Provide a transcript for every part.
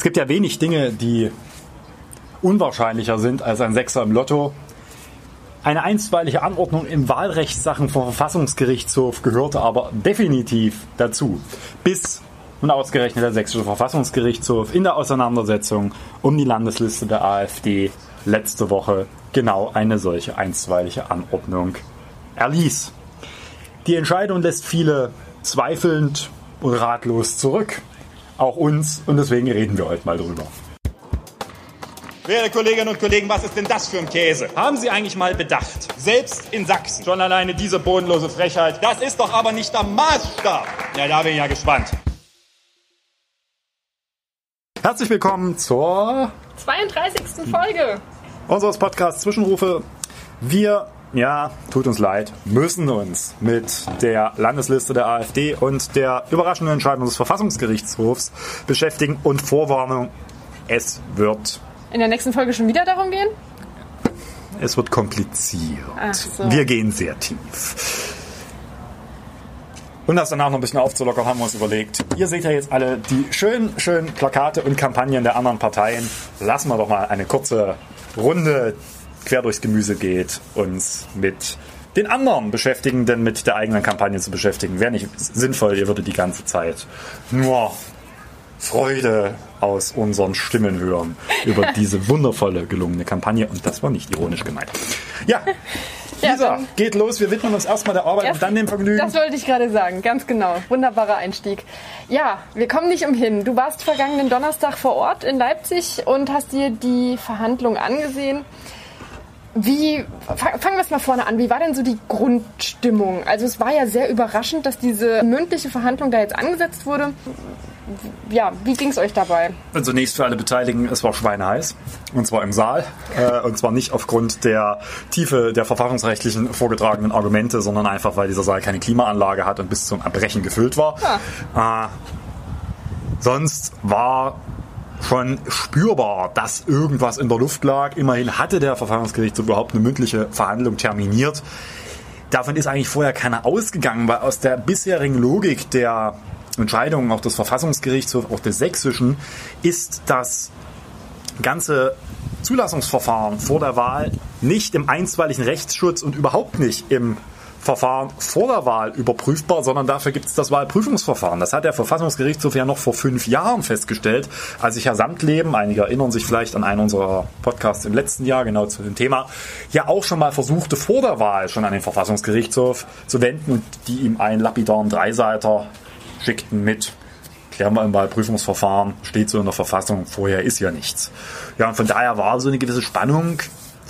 Es gibt ja wenig Dinge, die unwahrscheinlicher sind als ein Sechser im Lotto. Eine einstweilige Anordnung im Wahlrechtssachen vom Verfassungsgerichtshof gehörte aber definitiv dazu. Bis und ausgerechnet der Sächsische Verfassungsgerichtshof in der Auseinandersetzung um die Landesliste der AfD letzte Woche genau eine solche einstweilige Anordnung erließ. Die Entscheidung lässt viele zweifelnd und ratlos zurück. Auch uns und deswegen reden wir heute mal drüber. Werte Kolleginnen und Kollegen, was ist denn das für ein Käse? Haben Sie eigentlich mal bedacht? Selbst in Sachsen. Schon alleine diese bodenlose Frechheit. Das ist doch aber nicht der Maßstab. Ja, da bin ich ja gespannt. Herzlich willkommen zur 32. Folge unseres Podcasts Zwischenrufe. Wir, ja, tut uns leid, müssen uns mit der Landesliste der AfD und der überraschenden Entscheidung des Verfassungsgerichtshofs beschäftigen und Vorwarnung, es wird in der nächsten Folge schon wieder darum gehen? Es wird kompliziert. So. Wir gehen sehr tief. Und das danach noch ein bisschen aufzulockern, haben wir uns überlegt. Ihr seht ja jetzt alle die schönen, schönen Plakate und Kampagnen der anderen Parteien. Lassen wir doch mal eine kurze Runde quer durchs Gemüse geht, uns mit den anderen beschäftigen, denn mit der eigenen Kampagne zu beschäftigen, wäre nicht sinnvoll. Ihr würdet die ganze Zeit nur Freude aus unseren Stimmen hören über diese wundervolle, gelungene Kampagne. Und das war nicht ironisch gemeint. Ja, Ja, Lisa, geht los. Wir widmen uns erstmal der Arbeit und dann dem Vergnügen. Das wollte ich gerade sagen, ganz genau. Wunderbarer Einstieg. Ja, wir kommen nicht umhin. Du warst vergangenen Donnerstag vor Ort in Leipzig und hast dir die Verhandlung angesehen. Wie, fa- fangen wir es mal vorne an. Wie war denn so die Grundstimmung? Also es war ja sehr überraschend, dass diese mündliche Verhandlung da jetzt angesetzt wurde. Ja, wie ging es euch dabei? Und Zunächst für alle Beteiligten, es war schweineheiß. Und zwar im Saal. Äh, und zwar nicht aufgrund der Tiefe der verfassungsrechtlichen vorgetragenen Argumente, sondern einfach, weil dieser Saal keine Klimaanlage hat und bis zum Erbrechen gefüllt war. Äh, sonst war schon spürbar, dass irgendwas in der Luft lag. Immerhin hatte der Verfassungsgerichtshof überhaupt eine mündliche Verhandlung terminiert. Davon ist eigentlich vorher keiner ausgegangen, weil aus der bisherigen Logik der Entscheidungen auch des Verfassungsgerichtshofs, auch des sächsischen, ist das ganze Zulassungsverfahren vor der Wahl nicht im einstweiligen Rechtsschutz und überhaupt nicht im Verfahren vor der Wahl überprüfbar, sondern dafür gibt es das Wahlprüfungsverfahren. Das hat der Verfassungsgerichtshof ja noch vor fünf Jahren festgestellt, als sich Herr Samtleben, einige erinnern sich vielleicht an einen unserer Podcasts im letzten Jahr, genau zu dem Thema, ja auch schon mal versuchte, vor der Wahl schon an den Verfassungsgerichtshof zu wenden und die ihm einen lapidaren Dreiseiter schickten mit klären wir im Wahlprüfungsverfahren, steht so in der Verfassung, vorher ist ja nichts. Ja, und von daher war so eine gewisse Spannung.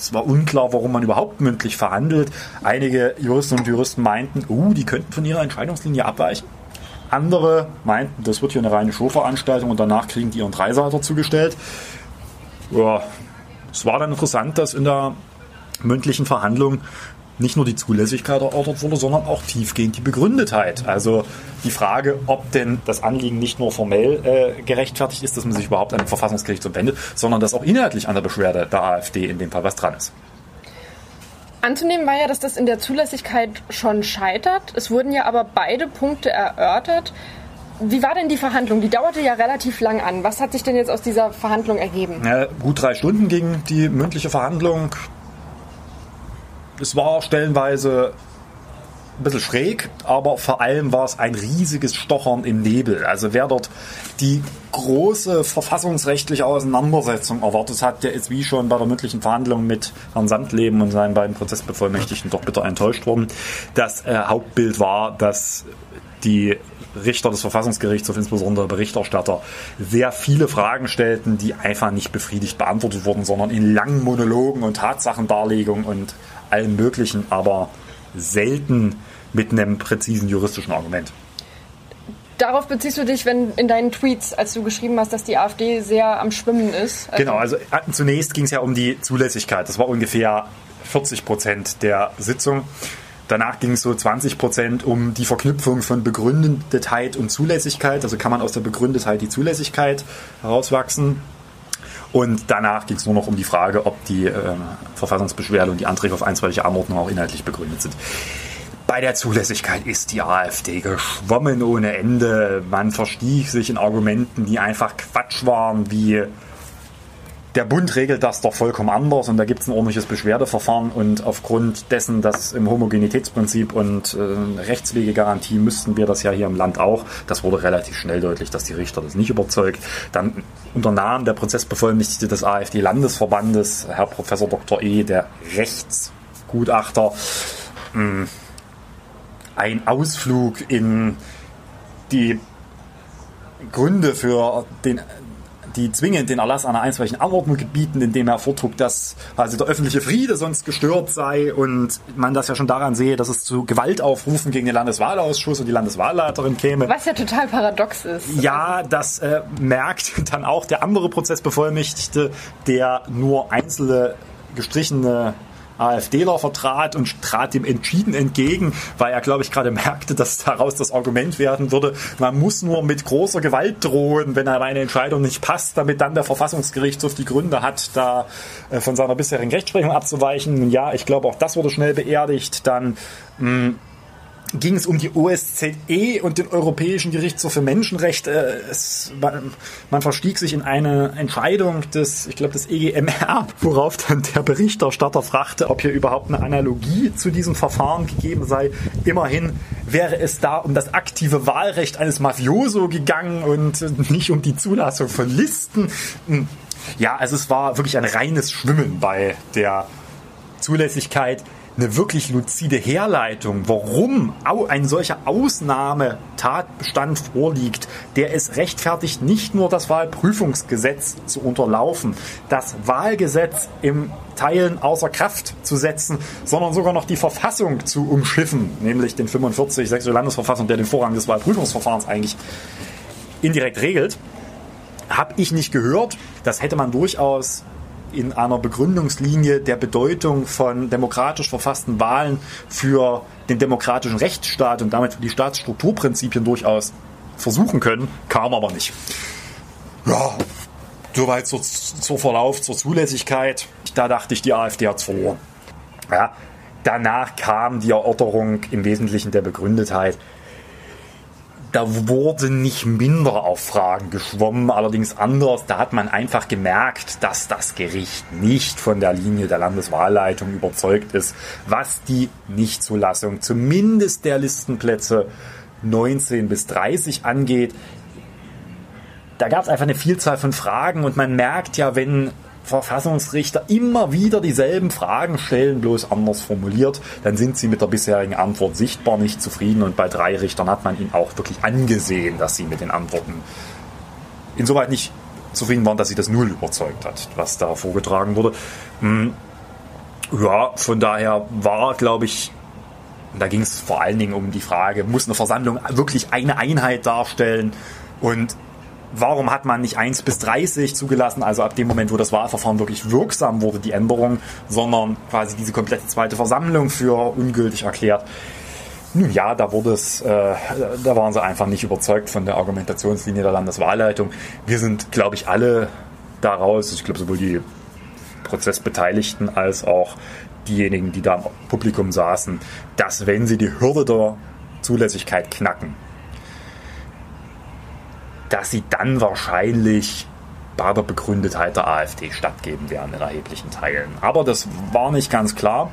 Es war unklar, warum man überhaupt mündlich verhandelt. Einige Juristen und Juristen meinten, uh, die könnten von ihrer Entscheidungslinie abweichen. Andere meinten, das wird hier eine reine Showveranstaltung und danach kriegen die ihren Dreiseiter zugestellt. Ja, es war dann interessant, dass in der mündlichen Verhandlung nicht nur die Zulässigkeit erörtert wurde, sondern auch tiefgehend die Begründetheit. Also die Frage, ob denn das Anliegen nicht nur formell äh, gerechtfertigt ist, dass man sich überhaupt an den Verfassungsgerichtshof wendet, sondern dass auch inhaltlich an der Beschwerde der AfD in dem Fall was dran ist. Anzunehmen war ja, dass das in der Zulässigkeit schon scheitert. Es wurden ja aber beide Punkte erörtert. Wie war denn die Verhandlung? Die dauerte ja relativ lang an. Was hat sich denn jetzt aus dieser Verhandlung ergeben? Ja, gut drei Stunden ging die mündliche Verhandlung. Es war stellenweise ein bisschen schräg, aber vor allem war es ein riesiges Stochern im Nebel. Also wer dort die große verfassungsrechtliche Auseinandersetzung erwartet hat, der ist wie schon bei der mündlichen Verhandlung mit Herrn Sandleben und seinen beiden Prozessbevollmächtigten doch bitter enttäuscht worden. Das äh, Hauptbild war, dass die Richter des Verfassungsgerichtshofs, insbesondere Berichterstatter, sehr viele Fragen stellten, die einfach nicht befriedigt beantwortet wurden, sondern in langen Monologen und Tatsachendarlegungen und allem Möglichen, aber selten mit einem präzisen juristischen Argument. Darauf beziehst du dich, wenn in deinen Tweets, als du geschrieben hast, dass die AfD sehr am Schwimmen ist. Also, Genau, also äh, zunächst ging es ja um die Zulässigkeit. Das war ungefähr 40 Prozent der Sitzung. Danach ging es so 20 Prozent um die Verknüpfung von Begründetheit und Zulässigkeit. Also kann man aus der Begründetheit die Zulässigkeit herauswachsen. Und danach ging es nur noch um die Frage, ob die äh, Verfassungsbeschwerde und die Anträge auf einstweilige Anordnung auch inhaltlich begründet sind. Bei der Zulässigkeit ist die AfD geschwommen ohne Ende. Man verstieg sich in Argumenten, die einfach Quatsch waren, wie der Bund regelt das doch vollkommen anders und da gibt es ein ordentliches Beschwerdeverfahren und aufgrund dessen, dass im Homogenitätsprinzip und äh, Rechtswegegarantie müssten wir das ja hier im Land auch. Das wurde relativ schnell deutlich, dass die Richter das nicht überzeugt. Dann unternahm der Prozessbevollmächtigte des AfD-Landesverbandes, Herr Professor Dr. E., der Rechtsgutachter, mh, hm, ein Ausflug in die Gründe für den die zwingend den Erlass einer einstweiligen Anordnung gebieten, indem er vortrug, dass also der öffentliche Friede sonst gestört sei und man das ja schon daran sehe, dass es zu Gewaltaufrufen gegen den Landeswahlausschuss und die Landeswahlleiterin käme. Was ja total paradox ist. Ja, das äh, merkt dann auch der andere Prozessbevollmächtigte, der nur einzelne gestrichene AfDler vertrat und trat dem entschieden entgegen, weil er, glaube ich, gerade merkte, dass daraus das Argument werden würde, man muss nur mit großer Gewalt drohen, wenn eine Entscheidung nicht passt, damit dann der Verfassungsgerichtshof die Gründe hat, da äh, von seiner bisherigen Rechtsprechung abzuweichen. Ja, ich glaube, auch das wurde schnell beerdigt. Dann mh, hm, ging es um die OSZE und den Europäischen Gerichtshof für Menschenrechte. Es, man, man, verstieg sich in eine Entscheidung des, ich glaube, des EGMR, worauf dann der Berichterstatter fragte, ob hier überhaupt eine Analogie zu diesem Verfahren gegeben sei. Immerhin wäre es da um das aktive Wahlrecht eines Mafioso gegangen und nicht um die Zulassung von Listen. Hm. Ja, also es war wirklich ein reines Schwimmen bei der Zulässigkeit eine wirklich luzide Herleitung, warum ein solcher Ausnahmetatbestand vorliegt, der es rechtfertigt, nicht nur das Wahlprüfungsgesetz zu unterlaufen, das Wahlgesetz im Teilen außer Kraft zu setzen, sondern sogar noch die Verfassung zu umschiffen, nämlich den 45 Sächsische Landesverfassung, der den Vorrang des Wahlprüfungsverfahrens eigentlich indirekt regelt, habe ich nicht gehört. Das hätte man durchaus in einer Begründungslinie der Bedeutung von demokratisch verfassten Wahlen für den demokratischen Rechtsstaat und damit für die Staatsstrukturprinzipien durchaus versuchen können, kam aber nicht. Ja, soweit zur, zur Verlauf, zur Zulässigkeit. Da dachte ich, die AfD hat es verloren. Ja, danach kam die Erörterung im Wesentlichen der Begründetheit da wurde nicht minder auf Fragen geschwommen, allerdings anders. Da hat man einfach gemerkt, dass das Gericht nicht von der Linie der Landeswahlleitung überzeugt ist, was die Nichtzulassung zumindest der Listenplätze 19 bis 30 angeht. Da gab es einfach eine Vielzahl von Fragen und man merkt ja, wenn Verfassungsrichter immer wieder dieselben Fragen stellen, bloß anders formuliert, dann sind sie mit der bisherigen Antwort sichtbar nicht zufrieden und bei drei Richtern hat man ihnen auch wirklich angesehen, dass sie mit den Antworten insoweit nicht zufrieden waren, dass sie das Null überzeugt hat, was da vorgetragen wurde. Hm, ja, von daher war, glaube ich, da ging es vor allen Dingen um die Frage, muss eine Versammlung wirklich eine Einheit darstellen? Und warum hat man nicht 1 bis 30 zugelassen, also ab dem Moment, wo das Wahlverfahren wirklich wirksam wurde, die Änderung, sondern quasi diese komplette zweite Versammlung für ungültig erklärt. Nun ja, da wurde es, äh, da waren sie einfach nicht überzeugt von der Argumentationslinie der Landeswahlleitung. Wir sind, glaube ich, alle daraus, ich glaube sowohl die Prozessbeteiligten als auch diejenigen, die da im Publikum saßen, dass wenn sie die Hürde der Zulässigkeit knacken, dass sie dann wahrscheinlich bei der Begründetheit der AfD stattgeben werden in erheblichen Teilen. Aber das war nicht ganz klar.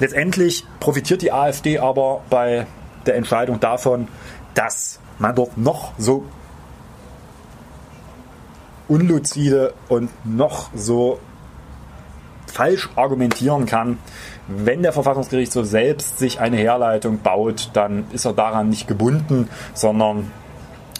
Letztendlich profitiert die AfD aber bei der Entscheidung davon, dass man dort noch so unluzide und noch so falsch argumentieren kann. Wenn der Verfassungsgerichtshof selbst sich eine Herleitung baut, dann ist er daran nicht gebunden, sondern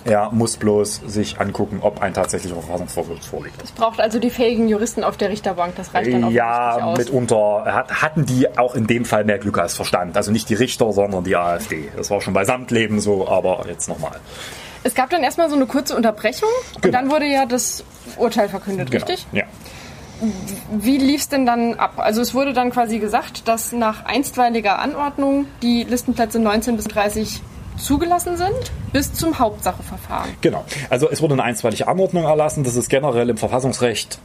er muss bloß sich angucken, ob ein tatsächlicher Verfassungsversuch vorliegt. Es braucht also die fähigen Juristen auf der Richterbank, das reicht dann auch Ja, aus. mitunter hat, hatten die auch in dem Fall mehr Glück als Verstand. Also nicht die Richter, sondern die AfD. Das war schon bei Samtleben so, aber jetzt nochmal. Es gab dann erstmal so eine kurze Unterbrechung und genau. dann wurde ja das Urteil verkündet, genau. richtig? Ja. Wie lief es denn dann ab? Also es wurde dann quasi gesagt, dass nach einstweiliger Anordnung die Listenplätze 19 bis 30 zugelassen sind, bis zum Hauptsacheverfahren. Genau. Also es wurde eine einstweilige Anordnung erlassen. Das ist generell im Verfassungsrecht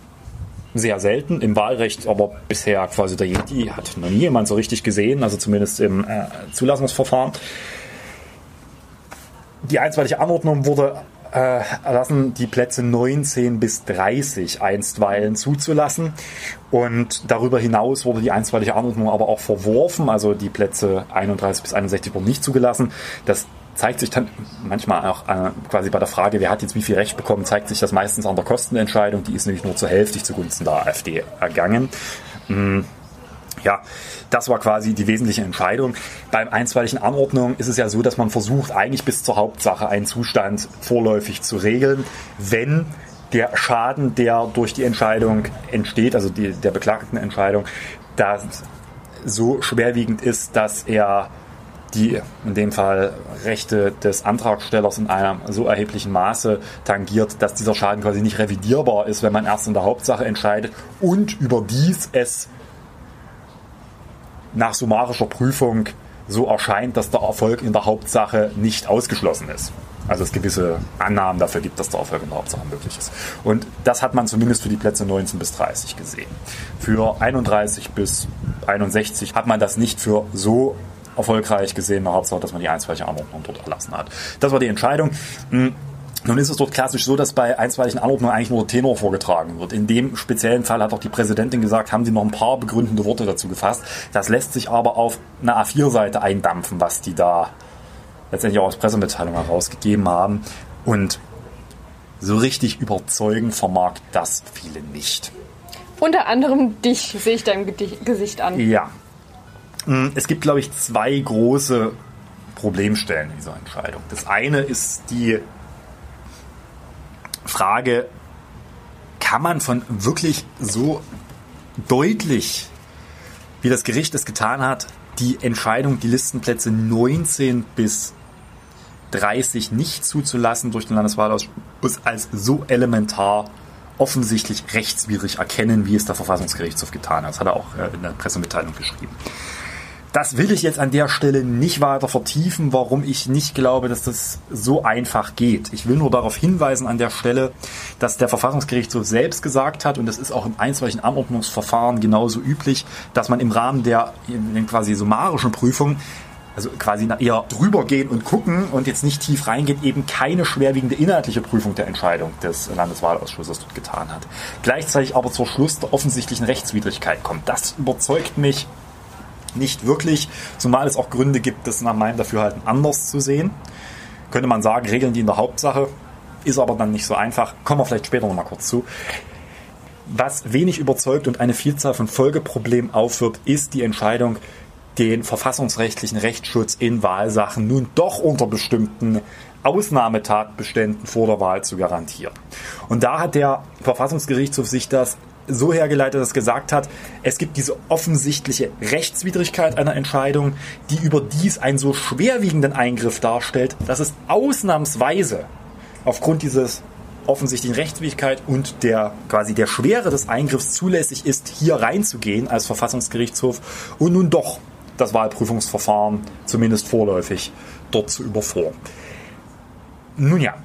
sehr selten, im Wahlrecht aber bisher quasi der Yeti hat noch nie jemand so richtig gesehen, also zumindest im äh, Zulassungsverfahren. Die einstweilige Anordnung wurde äh, erlassen, die Plätze 19 bis 30 einstweilen zuzulassen. Und darüber hinaus wurde die einstweilige Anordnung aber auch verworfen, also die Plätze 31 bis 61 wurden nicht zugelassen. Das zeigt sich dann manchmal auch äh, quasi bei der Frage, wer hat jetzt wie viel Recht bekommen, zeigt sich das meistens an der Kostenentscheidung. Die ist nämlich nur zur Hälfte zugunsten der AfD ergangen. Mm, ja, das war quasi die wesentliche Entscheidung. Beim einstweiligen Anordnung ist es ja so, dass man versucht, eigentlich bis zur Hauptsache einen Zustand vorläufig zu regeln, wenn der Schaden, der durch die Entscheidung entsteht, also die, der beklagten Entscheidung, da so schwerwiegend ist, dass er die in dem Fall Rechte des Antragstellers in einem so erheblichen Maße tangiert, dass dieser Schaden quasi nicht revidierbar ist, wenn man erst in der Hauptsache entscheidet und überdies es nach summarischer Prüfung so erscheint, dass der Erfolg in der Hauptsache nicht ausgeschlossen ist. Also es gewisse Annahmen dafür gibt, dass der Erfolg in der Hauptsache möglich ist. Und das hat man zumindest für die Plätze 19 bis 30 gesehen. Für 31 bis 61 hat man das nicht für so erfolgreich gesehen in der Hauptsache, dass man die einstweilige Anordnung dort erlassen hat. Das war die Entscheidung. Nun ist es dort klassisch so, dass bei einstweiligen Anordnungen eigentlich nur der Tenor vorgetragen wird. In dem speziellen Fall hat auch die Präsidentin gesagt, haben sie noch ein paar begründende Worte dazu gefasst. Das lässt sich aber auf einer A4-Seite eindampfen, was die da letztendlich auch als Pressemitteilung herausgegeben haben. Und so richtig überzeugen vermag das viele nicht. Unter anderem dich sehe ich deinem Gesicht an. Ja. Hm, es gibt, glaube ich, zwei große Problemstellen in dieser Entscheidung. Das eine ist die Frage, kann man von wirklich so deutlich, wie das Gericht es getan hat, die Entscheidung, die Listenplätze 19 bis 30 nicht zuzulassen durch den Landeswahlausschuss als so elementar offensichtlich rechtswidrig erkennen, wie es der Verfassungsgerichtshof getan hat. Das hat er auch äh, in der Pressemitteilung geschrieben. Das will ich jetzt an der Stelle nicht weiter vertiefen, warum ich nicht glaube, dass das so einfach geht. Ich will nur darauf hinweisen an der Stelle, dass der Verfassungsgerichtshof selbst gesagt hat, und das ist auch im einstweiligen Anordnungsverfahren genauso üblich, dass man im Rahmen der quasi summarischen Prüfung also quasi eher drüber gehen und gucken und jetzt nicht tief reingehen, eben keine schwerwiegende inhaltliche Prüfung der Entscheidung des Landeswahlausschusses dort getan hat. Gleichzeitig aber zur Schluss der offensichtlichen Rechtswidrigkeit kommt. Das überzeugt mich nicht wirklich, zumal es auch Gründe gibt, das nach meinem Dafürhalten anders zu sehen. Könnte man sagen, regeln die in der Hauptsache, ist aber dann nicht so einfach. Kommen wir vielleicht später nochmal kurz zu. Was wenig überzeugt und eine Vielzahl von Folgeproblemen aufwirbt, ist die Entscheidung, den verfassungsrechtlichen Rechtsschutz in Wahlsachen nun doch unter bestimmten Ausnahmetatbeständen vor der Wahl zu garantieren. Und da hat der Verfassungsgerichtshof sich das so hergeleitet, dass es gesagt hat, es gibt diese offensichtliche Rechtswidrigkeit einer Entscheidung, die überdies einen so schwerwiegenden Eingriff darstellt, dass es ausnahmsweise aufgrund dieses offensichtlichen Rechtswidrigkeit und der quasi der Schwere des Eingriffs zulässig ist, hier reinzugehen als Verfassungsgerichtshof und nun doch das Wahlprüfungsverfahren zumindest vorläufig dort zu überformen. Nun ja,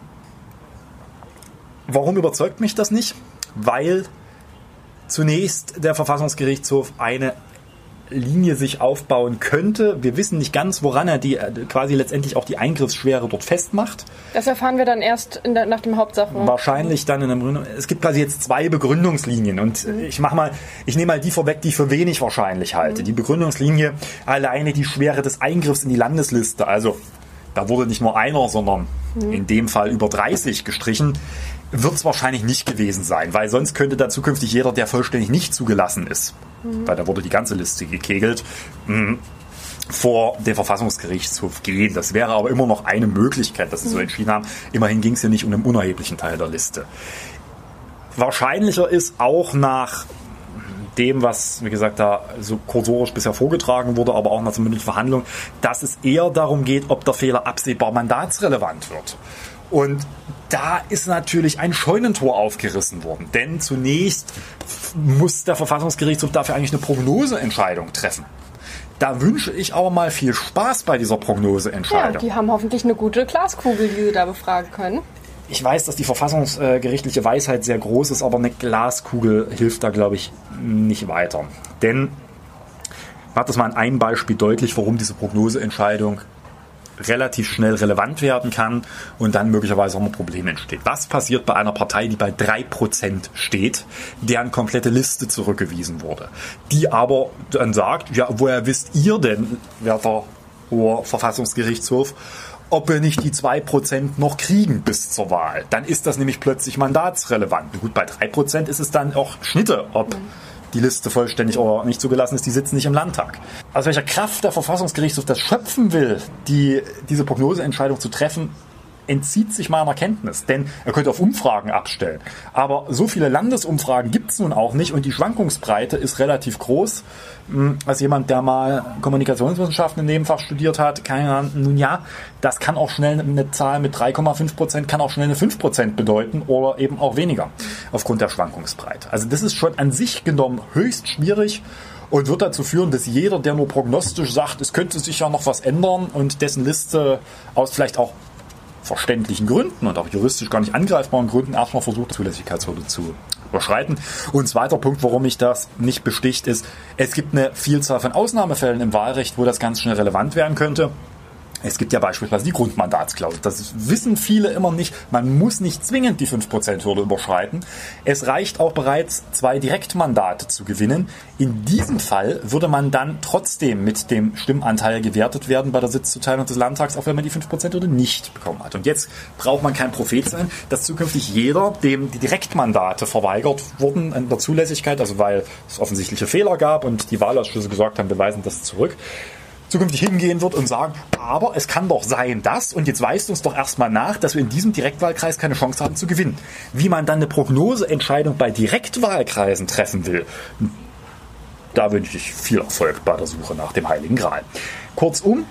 warum überzeugt mich das nicht? Weil zunächst der Verfassungsgerichtshof eine Linie sich aufbauen könnte. Wir wissen nicht ganz, woran er die äh, quasi letztendlich auch die Eingriffsschwere dort festmacht. Das erfahren wir dann erst der, nach dem Hauptsache. Wahrscheinlich dann in der Begründung. Es gibt quasi jetzt zwei Begründungslinien und mhm. ich mach mal, ich nehme mal die vorweg, die ich für wenig wahrscheinlich halte. Mhm. Die Begründungslinie alleine die Schwere des Eingriffs in die Landesliste. Also da wurde nicht nur einer, sondern mhm. in dem Fall über 30 gestrichen wird es wahrscheinlich nicht gewesen sein, weil sonst könnte da zukünftig jeder, der vollständig nicht zugelassen ist, mhm. weil da wurde die ganze Liste gekegelt, mh, vor den Verfassungsgerichtshof gehen. Das wäre aber immer noch eine Möglichkeit, dass sie mhm. so entschieden haben. Immerhin ging es ja nicht um einen unerheblichen Teil der Liste. Wahrscheinlicher ist auch nach dem, was, wie gesagt, da so kursorisch bisher vorgetragen wurde, aber auch nach der mündlichen Verhandlung, dass es eher darum geht, ob der Fehler absehbar mandatsrelevant wird. Und da ist natürlich ein Scheunentor aufgerissen worden. Denn zunächst muss der Verfassungsgerichtshof dafür eigentlich eine Prognoseentscheidung treffen. Da wünsche ich aber mal viel Spaß bei dieser Prognoseentscheidung. Ja, die haben hoffentlich eine gute Glaskugel, die sie da befragen können. ich weiß, dass die verfassungsgerichtliche Weisheit sehr groß ist, aber eine Glaskugel hilft da, glaube ich, nicht weiter. Denn, macht das mal an einem Beispiel deutlich, warum diese Prognoseentscheidung relativ schnell relevant werden kann und dann möglicherweise auch ein Problem entsteht. Was passiert bei einer Partei, die bei 3% steht, deren komplette Liste zurückgewiesen wurde, die aber dann sagt, ja, woher wisst ihr denn, werter Hoher Verfassungsgerichtshof, ob wir nicht die 2% noch kriegen bis zur Wahl. Dann ist das nämlich plötzlich mandatsrelevant. Gut, bei 3% ist es dann auch Schnitte, ob die Liste vollständig oder nicht zugelassen ist, die sitzen nicht im Landtag. Aus welcher Kraft der Verfassungsgerichtshof das schöpfen will, die, diese Prognoseentscheidung zu treffen, entzieht sich meiner Kenntnis, denn er könnte auf Umfragen abstellen. Aber so viele Landesumfragen gibt es nun auch nicht und die Schwankungsbreite ist relativ groß. Hm, als jemand, der mal Kommunikationswissenschaften im Nebenfach studiert hat, keine Ahnung, nun ja, das kann auch schnell eine Zahl mit 3,5 Prozent, kann auch schnell eine 5 Prozent bedeuten oder eben auch weniger aufgrund der Schwankungsbreite. Also das ist schon an sich genommen höchst schwierig und wird dazu führen, dass jeder, der nur prognostisch sagt, es könnte sich ja noch was ändern und dessen Liste aus vielleicht auch verständlichen Gründen und auch juristisch gar nicht angreifbaren Gründen erstmal versucht, Zulässigkeitshürde zu überschreiten. Und zweiter Punkt, warum mich das nicht besticht, ist, es gibt eine Vielzahl von Ausnahmefällen im Wahlrecht, wo das ganz schnell relevant werden könnte. Es gibt ja beispielsweise die Grundmandatsklausel. Das wissen viele immer nicht. Man muss nicht zwingend die 5%-Hürde überschreiten. Es reicht auch bereits, zwei Direktmandate zu gewinnen. In diesem Fall würde man dann trotzdem mit dem Stimmanteil gewertet werden bei der Sitzzuteilung des Landtags, auch wenn man die 5%-Hürde nicht bekommen hat. Und jetzt braucht man kein Prophet sein, dass zukünftig jeder, dem die Direktmandate verweigert wurden in der Zulässigkeit, also weil es offensichtliche Fehler gab und die Wahlausschüsse gesagt haben, beweisen das zurück, zukünftig hingehen wird und sagen, aber es kann doch sein, dass, und jetzt weist uns doch erstmal nach, dass wir in diesem Direktwahlkreis keine Chance haben zu gewinnen. Wie man dann eine Prognoseentscheidung bei Direktwahlkreisen treffen will, da wünsche ich viel Erfolg bei der Suche nach dem Heiligen Gral. Kurzum,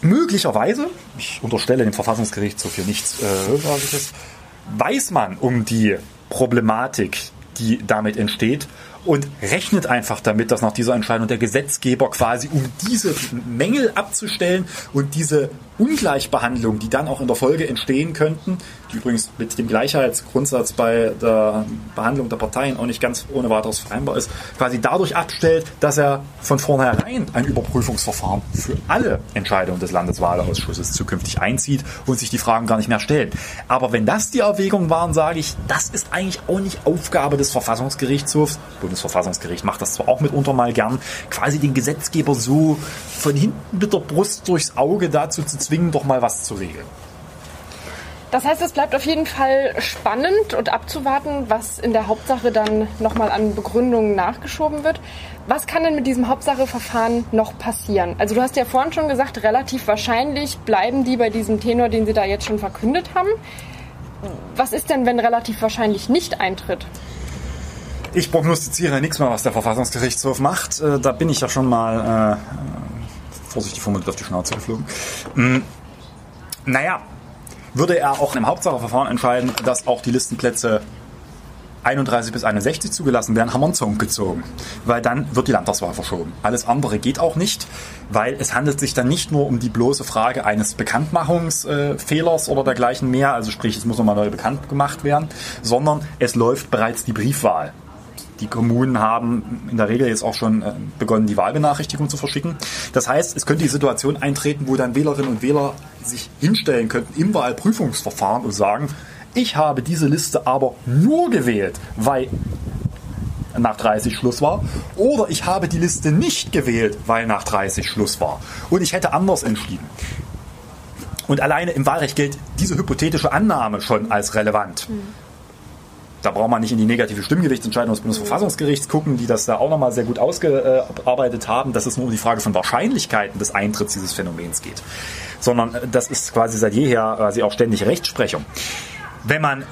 möglicherweise, ich unterstelle dem Verfassungsgerichtshof hier nichts äh, weiß man um die Problematik, die damit entsteht und rechnet einfach damit, dass nach dieser Entscheidung der Gesetzgeber quasi, um diese Mängel abzustellen und diese Ungleichbehandlung, die dann auch in der Folge entstehen könnten, die übrigens mit dem Gleichheitsgrundsatz bei der Behandlung der Parteien auch nicht ganz ohne weiteres vereinbar ist, quasi dadurch abstellt, dass er von vornherein ein Überprüfungsverfahren für alle Entscheidungen des Landeswahlausschusses zukünftig einzieht und sich die Fragen gar nicht mehr stellen. Aber wenn das die Erwägungen waren, sage ich, das ist eigentlich auch nicht Aufgabe des Verfassungsgerichtshofs. Bundesverfassungsgericht macht das zwar auch mitunter mal gern, quasi den Gesetzgeber so von hinten mit der Brust durchs Auge dazu zu zwingen, doch mal was zu regeln. Das heißt, es bleibt auf jeden Fall spannend und abzuwarten, was in der Hauptsache dann nochmal an Begründungen nachgeschoben wird. Was kann denn mit diesem Hauptsacheverfahren noch passieren? Also du hast ja vorhin schon gesagt, relativ wahrscheinlich bleiben die bei diesem Tenor, den sie da jetzt schon verkündet haben. Was ist denn, wenn relativ wahrscheinlich nicht eintritt? Ich prognostiziere nichts mehr, was der Verfassungsgerichtshof macht. Äh, da bin ich ja schon mal äh, vorsichtig formuliert auf die Schnauze geflogen. Hm. Naja, würde er auch im Hauptsacheverfahren entscheiden, dass auch die Listenplätze 31 bis 61 zugelassen werden, haben wir einen Zong gezogen. Weil dann wird die Landtagswahl verschoben. Alles andere geht auch nicht, weil es handelt sich dann nicht nur um die bloße Frage eines Bekanntmachungsfehlers äh, oder dergleichen mehr, also sprich, es muss nochmal neu bekannt gemacht werden, sondern es läuft bereits die Briefwahl. Die Kommunen haben in der Regel jetzt auch schon äh, begonnen, die Wahlbenachrichtigung zu verschicken. Das heißt, es könnte die Situation eintreten, wo dann Wählerinnen und Wähler sich hinstellen könnten im Wahlprüfungsverfahren und sagen, ich habe diese Liste aber nur gewählt, weil nach 30 Schluss war. Oder ich habe die Liste nicht gewählt, weil nach 30 Schluss war. Und ich hätte anders entschieden. Und alleine im Wahlrecht gilt diese hypothetische Annahme schon als relevant. Mhm da braucht man nicht in die negative Stimmgewichtsentscheidung des Bundesverfassungsgerichts gucken, die das da auch nochmal sehr gut ausgearbeitet haben, dass es nur um die Frage von Wahrscheinlichkeiten des Eintritts dieses Phänomens geht. Sondern äh, das ist quasi seit jeher quasi auch ständig Rechtsprechung. Wenn man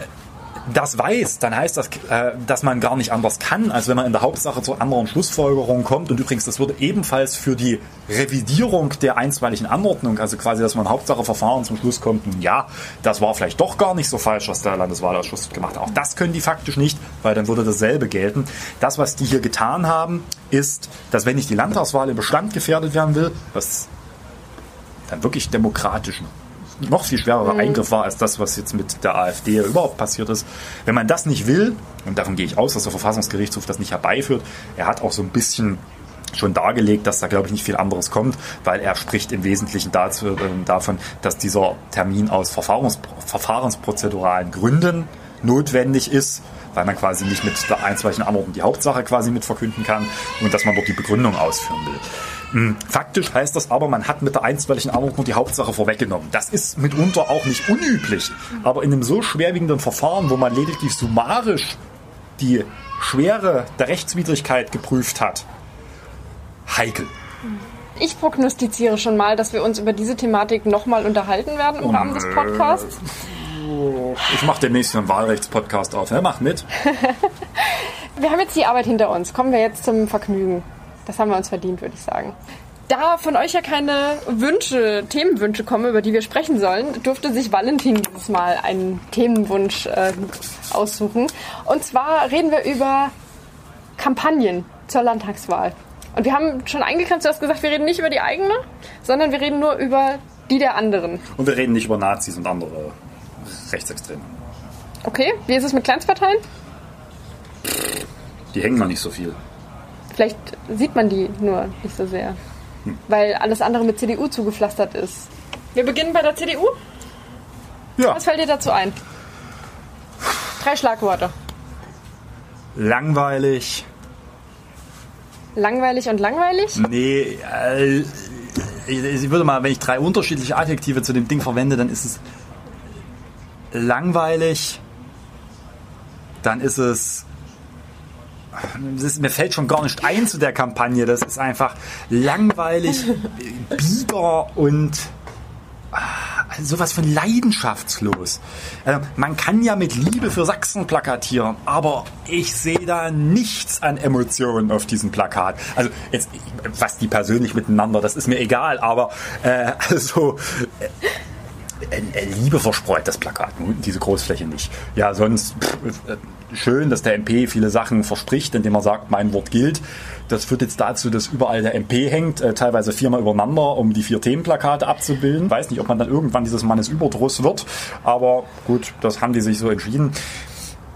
das weiß, dann heißt das, äh, dass man gar nicht anders kann, als wenn man in der Hauptsache zu anderen Schlussfolgerungen kommt. Und übrigens, das würde ebenfalls für die Revidierung der einstweiligen Anordnung, also quasi, dass man Hauptsache-Verfahren zum Schluss kommt, ja, das war vielleicht doch gar nicht so falsch, was der Landeswahlausschuss gemacht hat. Auch das können die faktisch nicht, weil dann würde dasselbe gelten. Das, was die hier getan haben, ist, dass wenn nicht die Landtagswahl im Bestand gefährdet werden will, was dann wirklich demokratisch noch viel schwererer mhm. Eingriff war als das, was jetzt mit der AfD überhaupt passiert ist. Wenn man das nicht will, und davon gehe ich aus, dass der Verfassungsgerichtshof das nicht herbeiführt, er hat auch so ein bisschen schon dargelegt, dass da, glaube ich, nicht viel anderes kommt, weil er spricht im Wesentlichen dazu, äh, davon, dass dieser Termin aus Verfahrens, verfahrensprozeduralen Gründen notwendig ist, weil man quasi nicht mit der einstweiligen Anordnung die Hauptsache quasi mit verkünden kann und dass man dort die Begründung ausführen will. Hm, faktisch heißt das aber, man hat mit der einstweiligen Anordnung die Hauptsache vorweggenommen. Das ist mitunter auch nicht unüblich, aber in einem so schwerwiegenden Verfahren, wo man lediglich summarisch die Schwere der Rechtswidrigkeit geprüft hat, heikel. Ich prognostiziere schon mal, dass wir uns über diese Thematik nochmal unterhalten werden im Rahmen des Podcasts. Ich mache demnächst einen Wahlrechtspodcast auf. Er macht mit. wir haben jetzt die Arbeit hinter uns. Kommen wir jetzt zum Vergnügen. Das haben wir uns verdient, würde ich sagen. Da von euch ja keine Wünsche, Themenwünsche kommen, über die wir sprechen sollen, durfte sich Valentin dieses Mal einen Themenwunsch äh, aussuchen. Und zwar reden wir über Kampagnen zur Landtagswahl. Und wir haben schon eingegrenzt, du hast gesagt, wir reden nicht über die eigene, sondern wir reden nur über die der anderen. Und wir reden nicht über Nazis und andere Rechtsextreme. Okay, wie ist es mit Kleinstparteien? Die hängen noch nicht so viel. Vielleicht sieht man die nur nicht so sehr, hm. weil alles andere mit CDU zugepflastert ist. Wir beginnen bei der CDU? Ja. Was fällt dir dazu ein? Drei Schlagworte. Langweilig, Langweilig und langweilig? Nee, äh, ich würde mal, wenn ich drei unterschiedliche Adjektive zu dem Ding verwende, dann ist es langweilig, dann ist es ist, mir fällt schon gar nicht ein zu der Kampagne. Das ist einfach langweilig, bieder und sowas von leidenschaftslos. Also man kann ja mit Liebe für Sachsen plakatieren, aber ich sehe da nichts an Emotionen auf diesem Plakat. Also jetzt, was die persönlich miteinander, das ist mir egal, aber äh, also äh, äh, Liebe verspreut das Plakat, diese Großfläche nicht. Ja, sonst pff, äh, schön, dass der MP viele Sachen verspricht, indem er sagt, mein Wort gilt. Das führt jetzt dazu, dass überall der MP hängt, äh, teilweise viermal übereinander, um die vier Themenplakate abzubilden. Weiß nicht, ob man dann irgendwann dieses Mannes Überdruss wird, aber gut, das haben die sich so entschieden.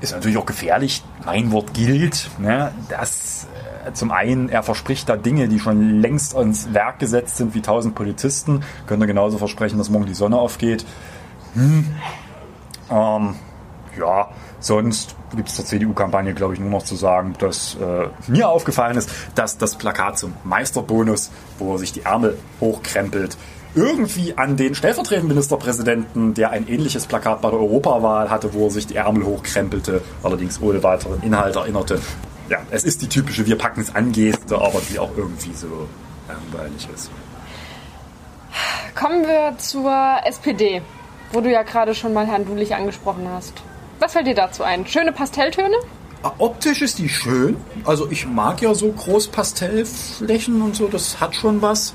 Ist natürlich auch gefährlich. Mein Wort gilt. Ne? Das äh, zum einen, er verspricht da Dinge, die schon längst ans Werk gesetzt sind, wie tausend Polizisten. Könnte genauso versprechen, dass morgen die Sonne aufgeht. Hm. Ähm, ja, sonst gibt es zur CDU-Kampagne, glaube ich, nur noch zu sagen, dass äh, mir aufgefallen ist, dass das Plakat zum Meisterbonus, wo er sich die Ärmel hochkrempelt, irgendwie an den stellvertretenden Ministerpräsidenten, der ein ähnliches Plakat bei der Europawahl hatte, wo er sich die Ärmel hochkrempelte, allerdings ohne weiteren Inhalt erinnerte. Ja, es ist die typische Wir packen es an Geste, aber die auch irgendwie so langweilig ist. Kommen wir zur SPD, wo du ja gerade schon mal Herrn Dulich angesprochen hast. Was fällt dir dazu ein? Schöne Pastelltöne? Ah, optisch ist die schön. Also ich mag ja so Großpastellflächen und so, das hat schon was.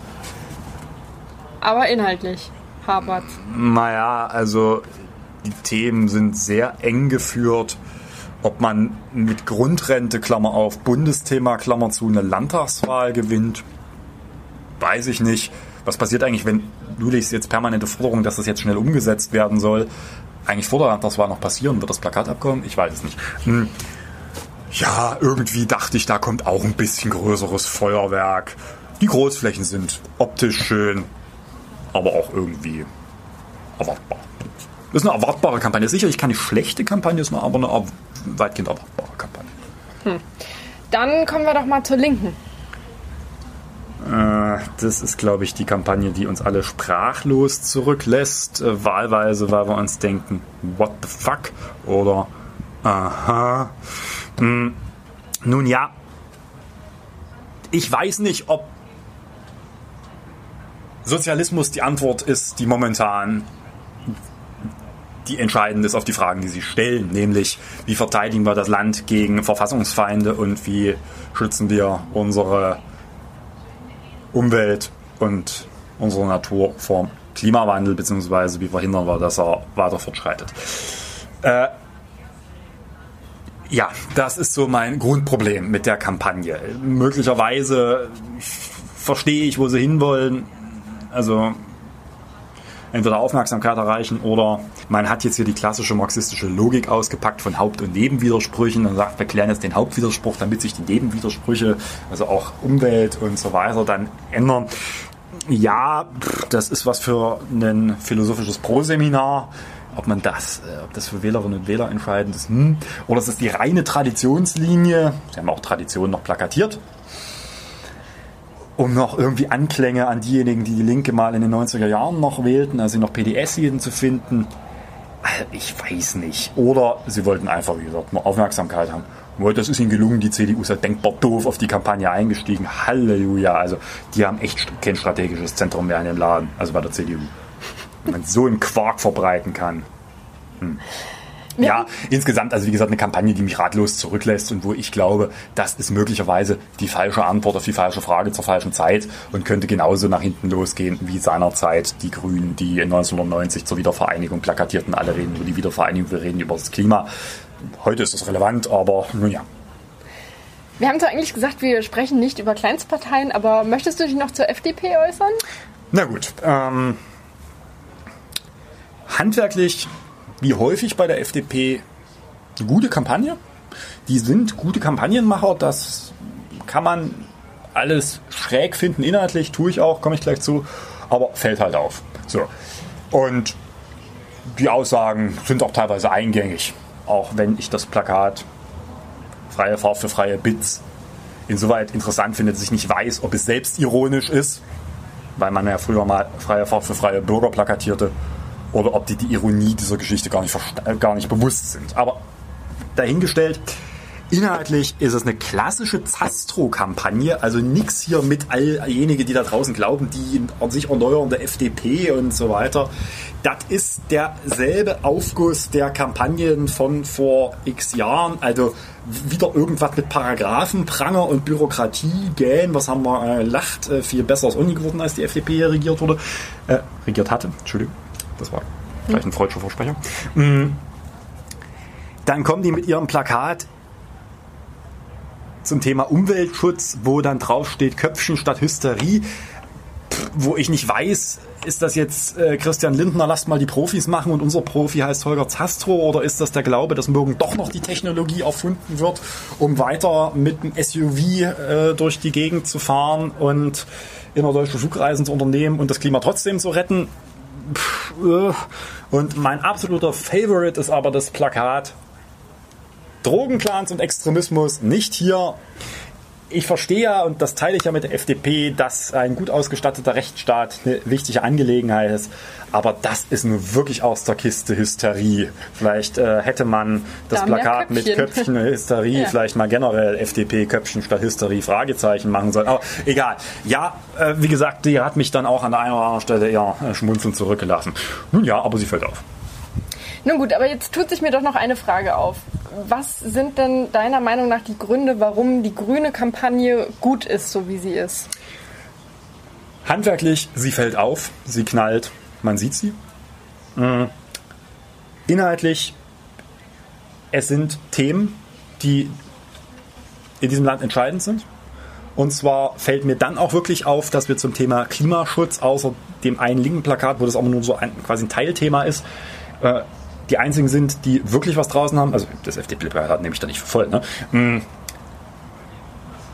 Aber inhaltlich hapert. Naja, also die Themen sind sehr eng geführt. Ob man mit Grundrente, Klammer auf, Bundesthema, Klammer zu, eine Landtagswahl gewinnt, weiß ich nicht. Was passiert eigentlich, wenn Lulichs jetzt permanente Forderung, dass das jetzt schnell umgesetzt werden soll, eigentlich vor der Landtagswahl noch passieren? Wird das Plakat abkommen? Ich weiß es nicht. Hm. Ja, irgendwie dachte ich, da kommt auch ein bisschen größeres Feuerwerk. Die Großflächen sind optisch schön, aber auch irgendwie erwartbar. Das ist eine erwartbare Kampagne. Sicherlich keine schlechte Kampagne, ist aber eine weitgehend erwartbare Kampagne. Hm. Dann kommen wir doch mal zur Linken. Äh, das ist, glaube ich, die Kampagne, die uns alle sprachlos zurücklässt. Äh, wahlweise, weil wir uns denken, what the fuck? Oder aha. Hm. Nun ja, ich weiß nicht, ob Sozialismus die Antwort ist, die momentan die entscheidend ist auf die Fragen, die sie stellen, nämlich wie verteidigen wir das Land gegen Verfassungsfeinde und wie schützen wir unsere Umwelt und unsere Natur vor Klimawandel, beziehungsweise wie verhindern wir, dass er weiter fortschreitet. Äh, ja, das ist so mein Grundproblem mit der Kampagne. Möglicherweise verstehe ich, wo sie hinwollen. Also entweder Aufmerksamkeit erreichen oder man hat jetzt hier die klassische marxistische Logik ausgepackt von Haupt- und Nebenwidersprüchen und sagt, wir klären jetzt den Hauptwiderspruch, damit sich die Nebenwidersprüche, also auch Umwelt und so weiter, dann ändern. Ja, das ist was für ein philosophisches Proseminar ob man das, äh, ob das für Wählerinnen und Wähler entscheidend ist, hm. oder es ist die reine Traditionslinie, sie haben auch Tradition noch plakatiert, um noch irgendwie Anklänge an diejenigen, die die Linke mal in den 90er Jahren noch wählten, also noch PDS jeden zu finden. Also ich weiß nicht. Oder sie wollten einfach, wie gesagt, nur Aufmerksamkeit haben. Das ist ihnen gelungen, die CDU ist halt denkbar doof auf die Kampagne eingestiegen. Halleluja. Also die haben echt kein strategisches Zentrum mehr in dem Laden, also bei der CDU. Wenn man so einen Quark verbreiten kann. Hm. Ja, insgesamt, also wie gesagt, eine Kampagne, die mich ratlos zurücklässt und wo ich glaube, das ist möglicherweise die falsche Antwort auf die falsche Frage zur falschen Zeit und könnte genauso nach hinten losgehen wie seinerzeit die Grünen, die 1990 zur Wiedervereinigung plakatierten. Alle reden über die Wiedervereinigung, wir reden über das Klima. Heute ist das relevant, aber nun ja. Wir haben zwar eigentlich gesagt, wir sprechen nicht über Kleinstparteien, aber möchtest du dich noch zur FDP äußern? Na gut. Ähm, handwerklich wie häufig bei der FDP eine gute Kampagne. Die sind gute Kampagnenmacher, das kann man alles schräg finden inhaltlich, tue ich auch, komme ich gleich zu, aber fällt halt auf. So. Und die Aussagen sind auch teilweise eingängig, auch wenn ich das Plakat freie Fahrt für freie Bits insoweit interessant finde, dass ich nicht weiß, ob es selbst ironisch ist, weil man ja früher mal freie Fahrt für freie Bürger plakatierte oder ob die die Ironie dieser Geschichte gar nicht, gar nicht bewusst sind. Aber dahingestellt, Inhaltlich ist es eine klassische Zastro-Kampagne, also nichts hier mit all jenigen, die da draußen glauben, die an sich erneuernde FDP und so weiter. Das ist derselbe Aufguss der Kampagnen von vor x Jahren, also wieder irgendwas mit Paragraphen, Pranger und Bürokratie, gähn, was haben wir äh, lacht, äh, viel besser als Uni geworden, als die FDP hier regiert wurde, äh, regiert hatte, Entschuldigung. Das war vielleicht ein freudscher Versprecher. Mm. Dann kommen die mit ihrem Plakat zum Thema Umweltschutz, wo dann drauf steht Köpfchen statt Hysterie, wo ich nicht weiß, ist das jetzt äh, Christian Lindner, lasst mal die Profis machen und unser Profi heißt Holger Zastro oder ist das der Glaube, dass morgen doch noch die Technologie erfunden wird, um weiter mit dem SUV äh, durch die Gegend zu fahren und innerdeutsche Flugreisen zu unternehmen und das Klima trotzdem zu retten? Äh. Und mein absoluter Favorite ist aber das Plakat Drogenclans und Extremismus nicht hier ich verstehe ja, und das teile ich ja mit der FDP, dass ein gut ausgestatteter Rechtsstaat eine wichtige Angelegenheit ist. Aber das ist nun wirklich aus der Kiste Hysterie. Vielleicht äh, hätte man das da Plakat mit Köpfchen Hysterie, ja. vielleicht mal generell FDP Köpfchen statt Hysterie Fragezeichen machen sollen. Aber egal. Ja, äh, wie gesagt, die hat mich dann auch an der einen oder anderen Stelle eher äh, schmunzelnd zurückgelassen. Nun ja, aber sie fällt auf. Nun gut, aber jetzt tut sich mir doch noch eine Frage auf. Was sind denn deiner Meinung nach die Gründe, warum die grüne Kampagne gut ist, so wie sie ist? Handwerklich, sie fällt auf, sie knallt, man sieht sie. Mhm. Inhaltlich, es sind Themen, die in diesem Land entscheidend sind. Und zwar fällt mir dann auch wirklich auf, dass wir zum Thema Klimaschutz, außer dem einen linken Plakat, wo das aber nur so ein, quasi ein Teilthema ist, äh, die einzigen sind, die wirklich was draußen haben. Also das FDP-Plakat nehme ich da nicht für voll. Ne? Mhm.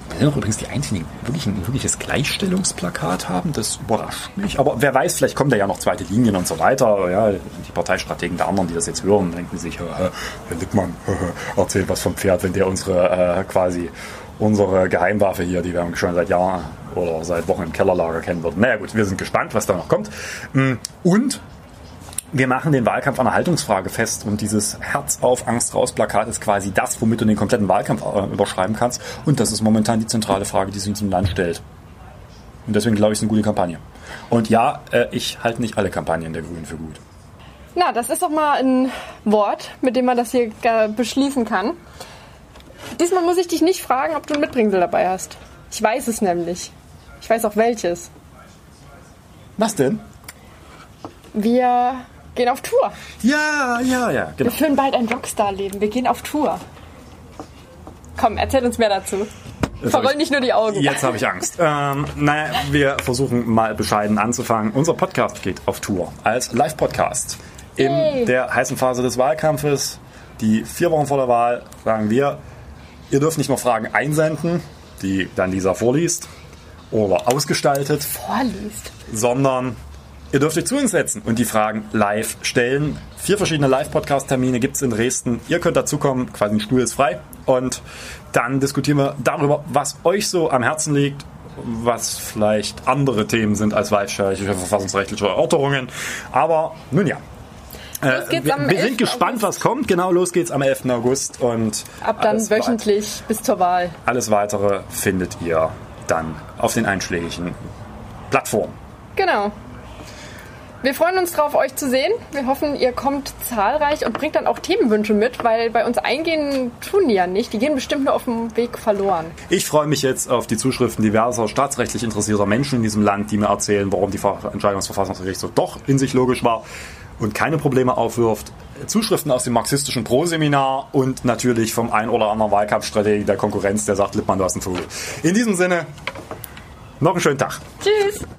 Wir sind auch übrigens die einzigen, die wirklich ein wirkliches Gleichstellungsplakat haben. Das überrascht mich. Aber wer weiß, vielleicht kommen da ja noch zweite Linien und so weiter. Ja, die Parteistrategen der anderen, die das jetzt hören, denken sich, Herr Lippmann erzählt was vom Pferd, wenn der unsere äh, quasi unsere Geheimwaffe hier, die wir schon seit Jahren oder seit Wochen im Kellerlager kennen würden. Naja gut, wir sind gespannt, was da noch kommt. Mm, und wir machen den Wahlkampf an einer Haltungsfrage fest und dieses Herz auf Angst raus Plakat ist quasi das, womit du den kompletten Wahlkampf äh, überschreiben kannst und das ist momentan die zentrale Frage, die sich uns im Land stellt. Und deswegen glaube ich, es ist eine gute Kampagne. Und ja, äh, ich halte nicht alle Kampagnen der Grünen für gut. Na, das ist doch mal ein Wort, mit dem man das hier beschließen kann. Diesmal muss ich dich nicht fragen, ob du ein Mitbringsel dabei hast. Ich weiß es nämlich. Ich weiß auch welches. Was denn? Wir gehen auf Tour. Ja, ja, ja. Genau. Wir führen bald ein Rockstar-Leben. Wir gehen auf Tour. Komm, erzähl uns mehr dazu. Verroll nicht nur die Augen. Jetzt habe ich Angst. Ähm, naja, wir versuchen mal bescheiden anzufangen. Unser Podcast geht auf Tour als Live-Podcast. In Yay. der heißen Phase des Wahlkampfes, die vier Wochen vor der Wahl, sagen wir, ihr dürft nicht nur Fragen einsenden, die dann Lisa vorliest oder ausgestaltet, Vorliest. sondern ihr dürft euch zu uns setzen und die Fragen live stellen. Vier verschiedene Live-Podcast-Termine gibt es in Dresden. Ihr könnt dazukommen, quasi ein Stuhl ist frei. Und dann diskutieren wir darüber, was euch so am Herzen liegt, was vielleicht andere Themen sind als wahlsteuerliche verfassungsrechtliche Erörterungen. Aber nun ja. Geht's wir, wir 11. sind gespannt, was kommt. Genau, los geht's am 11. August. Und Ab dann alles weit- wöchentlich bis zur Wahl. Alles weitere findet ihr dann auf den einschlägigen Plattformen. Genau. Wir freuen uns drauf, euch zu sehen. Wir hoffen, ihr kommt zahlreich und bringt dann auch Themenwünsche mit, weil bei uns eingehen tun die ja nicht. Die gehen bestimmt nur auf dem Weg verloren. Ich freue mich jetzt auf die Zuschriften diverser staatsrechtlich interessierter Menschen in diesem Land, die mir erzählen, warum die Entscheidung des Verfassungsgerichts doch in sich logisch war und keine Probleme aufwirft. Zuschriften aus dem marxistischen Pro-Seminar und natürlich vom ein oder anderen Wahlkampfstrategen der Konkurrenz, der sagt, Lippmann, du hast einen Vogel. In diesem Sinne, noch einen schönen Tag. Tschüss!